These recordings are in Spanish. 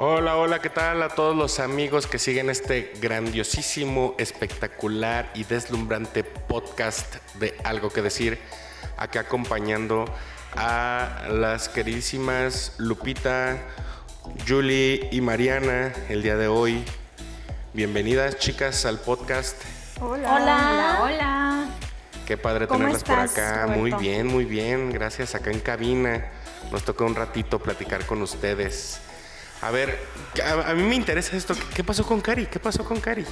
Hola, hola, ¿qué tal a todos los amigos que siguen este grandiosísimo, espectacular y deslumbrante podcast de Algo que Decir? Acá acompañando a las queridísimas Lupita, Julie y Mariana el día de hoy. Bienvenidas chicas al podcast. Hola. Hola, hola. Qué padre ¿Cómo tenerlas por estás, acá. Roberto? Muy bien, muy bien. Gracias acá en cabina. Nos tocó un ratito platicar con ustedes. A ver, a, a mí me interesa esto. ¿Qué- ¿Qué pasó con Cari? ¿Qué pasó con Cari?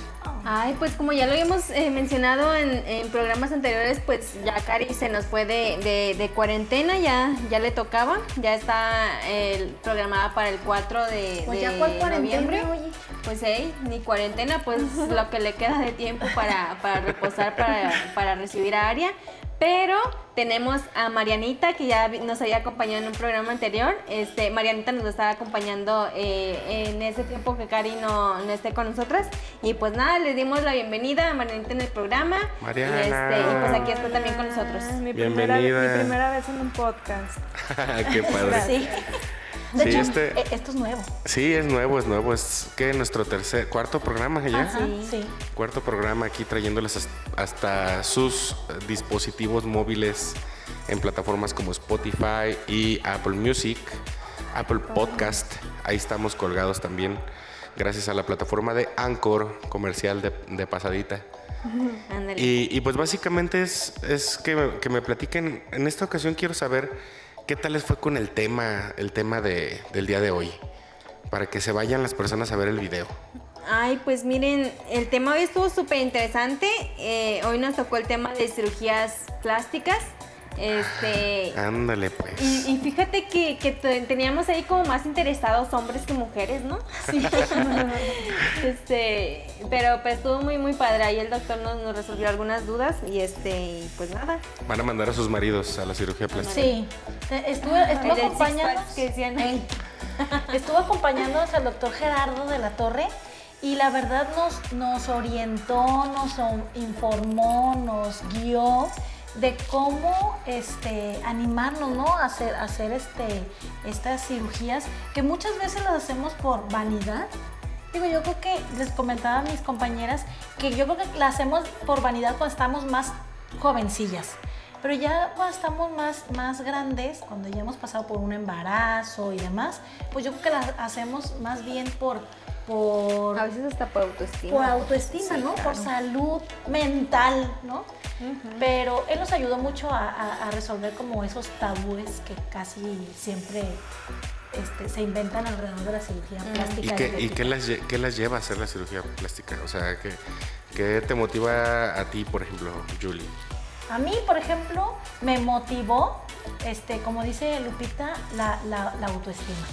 Ay, pues como ya lo habíamos eh, mencionado en, en programas anteriores, pues ya Cari se nos fue de, de- de cuarentena, ya, ya le tocaba, ya está eh, programada para el 4 de, Pues de ya cuál cuarentena, noviembre. oye. Pues hey, ni cuarentena, pues lo que le queda de tiempo para, para reposar, para, para recibir a Aria. Pero tenemos a Marianita, que ya nos había acompañado en un programa anterior. Este, Marianita nos estaba acompañando eh, en ese tiempo que Cari no, no esté con nosotras. Y pues nada, le dimos la bienvenida a Marianita en el programa. Mariana. Y, este, y pues aquí está también con nosotros. Mi primera, Bienvenida. mi primera vez en un podcast. Qué padre. Sí. De Sí, hecho, este- eh, esto es nuevo. Sí, es nuevo, es nuevo. Es que nuestro tercer, cuarto programa ya. Ajá. Sí. Sí. Cuarto programa aquí trayéndoles has- hasta sus eh, dispositivos móviles en plataformas como Spotify y Apple Music, Apple Podcast. Ahí estamos colgados también gracias a la plataforma de Anchor comercial de, de pasadita. Y, y pues básicamente es, es que, me, que me platiquen. En esta ocasión quiero saber qué tal les fue con el tema, el tema de- del día de hoy. Para que se vayan las personas a ver el video. Ay, pues miren, el tema hoy estuvo súper interesante. Eh, hoy nos tocó el tema de cirugías plásticas. Este, Ándale pues. y, y fíjate que, que te- teníamos ahí como más interesados hombres que mujeres, ¿no? este, pero pues estuvo muy muy padre. Ahí el doctor nos, nos resolvió algunas dudas y este, y pues nada. Van a mandar a sus maridos a la cirugía plástica. Sí. Eh, que decían ahí. Estuvo acompañándonos al doctor Gerardo de la Torre y la verdad nos, nos orientó, nos informó, nos guió de cómo este, animarnos ¿no? a hacer, hacer este, estas cirugías que muchas veces las hacemos por vanidad. Digo, yo creo que les comentaba a mis compañeras que yo creo que las hacemos por vanidad cuando estamos más jovencillas. Pero ya cuando estamos más, más grandes, cuando ya hemos pasado por un embarazo y demás, pues yo creo que las hacemos más bien por, por, A veces hasta por autoestima. por autoestima, ¿no? Por salud mental, ¿no? Pero él nos ayudó mucho a, a- a resolver como esos tabúes que casi siempre este, se inventan alrededor de la cirugía ¿Y plástica. qué, y qué las, qué las lleva a hacer la cirugía plástica? O sea, ¿qué, qué te motiva a ti, por ejemplo, Julie? A mí, por ejemplo, me motivó, este, como dice Lupita, la, la- la autoestima.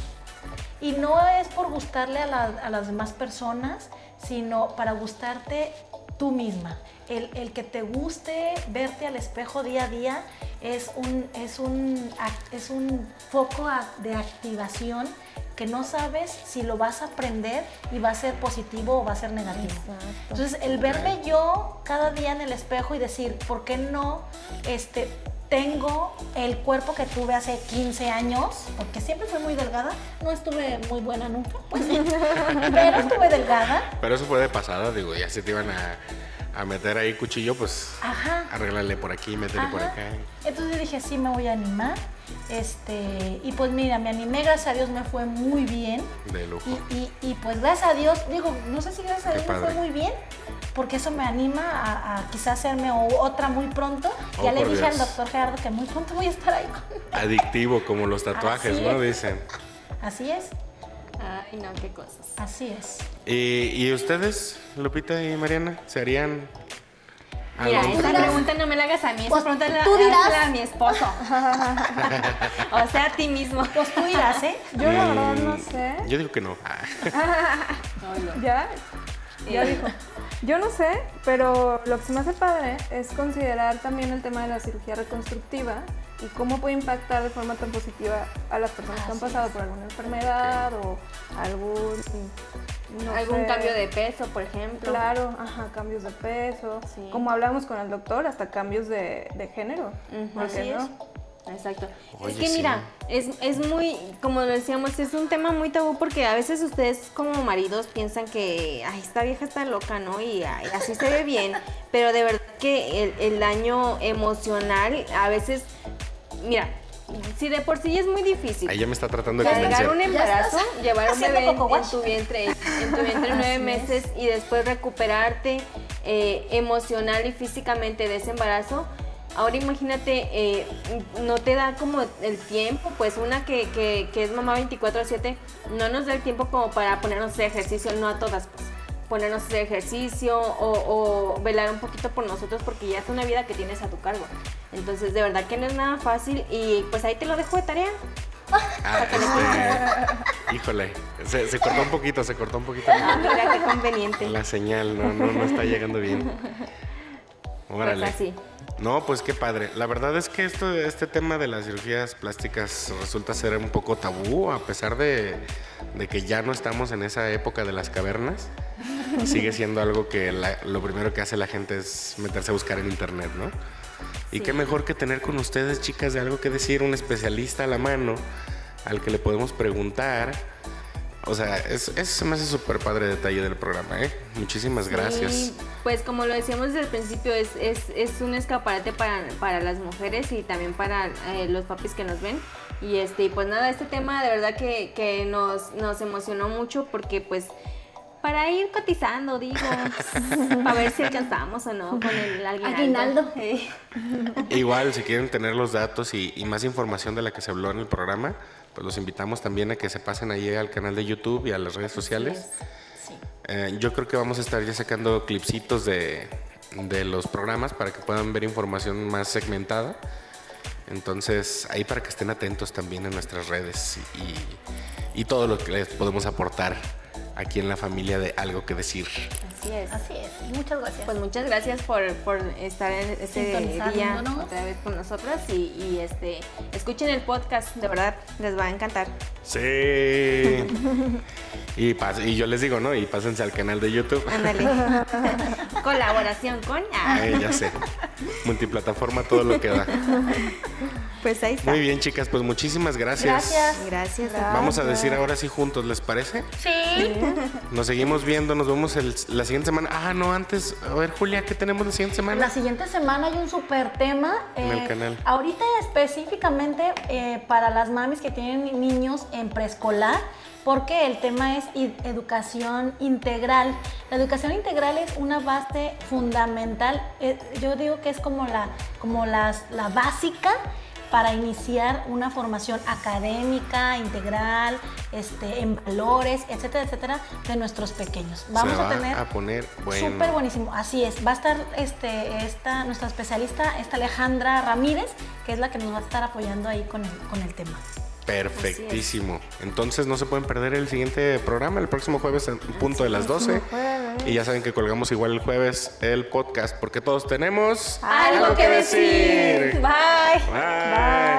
Y no es por gustarle a, a las demás personas, sino para gustarte tú misma. El, el que te guste verte al espejo día a día es un, es un, es un foco de activación que no sabes si lo vas a aprender y va a ser positivo o va a ser negativo. Exacto. Entonces, el verme yo cada día en el espejo y decir, ¿por qué no este, tengo el cuerpo que tuve hace 15 años? Porque siempre fui muy delgada, no estuve muy buena nunca, pues pero estuve delgada. Pero eso fue de pasada, digo, ya se te iban a, a meter ahí cuchillo, pues Ajá. arreglarle por aquí, métele por Ajá. acá. Entonces dije, sí, me voy a animar. Este, y pues mira, me animé, gracias a Dios me fue muy bien. De lujo. Y, y- y, pues gracias a Dios, digo, no sé si gracias a Qué Dios me fue muy bien, porque eso me anima a, a quizás hacerme otra muy pronto. Oh, ya le por dije al doctor Gerardo que muy pronto voy a estar ahí con Adictivo, como los tatuajes, Así ¿no? es. Dicen. Así es, Ay, no, qué cosas. así es. ¿Y, y ustedes, Lupita y Mariana, se harían Mira, esa pregunta no me la hagas a mí, esa Pues, pregunta la, tú dirás. hazla a mi esposo. o sea, a ti mismo. Pues tú irás, ¿eh? Yo la verdad no Mm, sé. Yo digo que no. Ah. ¿Ya? Ya Eh, dijo. Yo no sé, pero lo que se me hace padre es considerar también el tema de la cirugía reconstructiva y cómo puede impactar de forma tan positiva a las personas que han pasado por alguna enfermedad o algún no Algún sé, cambio de peso, por ejemplo. Claro, ajá, cambios de peso, Sí. como hablamos con el doctor, hasta cambios de, de género. Ujú. ¿por qué Así no? es. Exacto. Oye, es que sí. mira, es, es muy, como lo decíamos, es un tema muy tabú porque a veces ustedes como maridos piensan que, ay, esta vieja está loca, ¿no? Y ay, así se ve bien. Pero de verdad que el, el daño emocional a veces, mira, si de por sí es muy difícil. Ahí ya me está tratando de Cargar un convencer. embarazo, llevar un bebé en, en tu vientre, en tu vientre nueve meses y después recuperarte eh, emocional y físicamente de ese embarazo. Ahora imagínate, eh, no te da como el tiempo, pues una que, que, que es mamá 24/7, no nos da el tiempo como para ponernos a hacer ejercicio, no a todas, pues ponernos a hacer ejercicio o, o velar un poquito por nosotros porque ya es una vida que tienes a tu cargo. Entonces, de verdad que no es nada fácil y pues ahí te lo dejo de tarea. Ah, este, híjole, se, se cortó un poquito, se cortó un poquito Ah, mira qué conveniente. la señal, no, no, no está llegando bien. Órale. Pues así. No, pues qué padre. La verdad es que esto, este tema de las cirugías plásticas resulta ser un poco tabú, a pesar de, de que ya no estamos en esa época de las cavernas. Sigue siendo algo que la- lo primero que hace la gente es meterse a buscar en internet, ¿no? Y Sí. qué mejor que tener con ustedes, chicas, de algo que decir, un especialista a la mano, al que le podemos preguntar. O sea, es, eso se me hace súper padre detalle del programa, ¿eh? Muchísimas gracias. Sí, pues como lo decíamos desde el principio, es, es, es un escaparate para, para las mujeres y también para eh, los papis que nos ven. Y este, pues nada, este tema de verdad que, que nos, nos emocionó mucho porque pues para ir cotizando, digo, a ver si alcanzamos o no con el aguinaldo. Aguinaldo. Eh, Igual, si quieren tener los datos y, y más información de la que se habló en el programa, pues los invitamos también a que se pasen ahí al canal de YouTube y a las redes sociales. Sí. Eh, yo creo que vamos a estar ya sacando clipsitos de, de los programas para que puedan ver información más segmentada. Entonces, ahí para que estén atentos también en nuestras redes y, y todo lo que les podemos aportar aquí en la familia de Algo que Decir. Así es. Así es. Muchas gracias. Pues muchas gracias por, por estar en este día otra vez con nosotras y, y, este escuchen el podcast, de verdad les va a encantar. Sí. y, pas- y yo les digo, ¿no? Y pásense al canal de YouTube. Ándale. Colaboración con. Ah, Eh, ya sé. Multiplataforma, todo lo que da. pues ahí está. Muy bien, chicas, pues muchísimas gracias. Gracias. Gracias. Vamos a decir ahora sí juntos, ¿les parece? Sí. Nos seguimos viendo, nos vemos el- la siguiente semana. Ah, no, antes, a ver, Julia, ¿qué tenemos la siguiente semana? La siguiente semana hay un super tema. En el eh, canal. Ahorita específicamente eh, para las mamis que tienen niños en preescolar, porque el tema es educación integral. La educación integral es una base fundamental. eh, yo digo que es como la, como las, la básica para iniciar una formación académica, integral, este, en valores, etcétera, etcétera, de nuestros pequeños. Vamos Se va a tener a poner bueno. Súper buenísimo, así es. Va a estar este, esta, nuestra especialista, esta Alejandra Ramírez, que es la que nos va a estar apoyando ahí con el, con el tema. Perfectísimo. Entonces no se pueden perder el siguiente programa, el próximo jueves en punto de las 12. Y ya saben que colgamos igual el jueves el podcast, porque todos tenemos Algo que decir. Bye. Bye. Bye.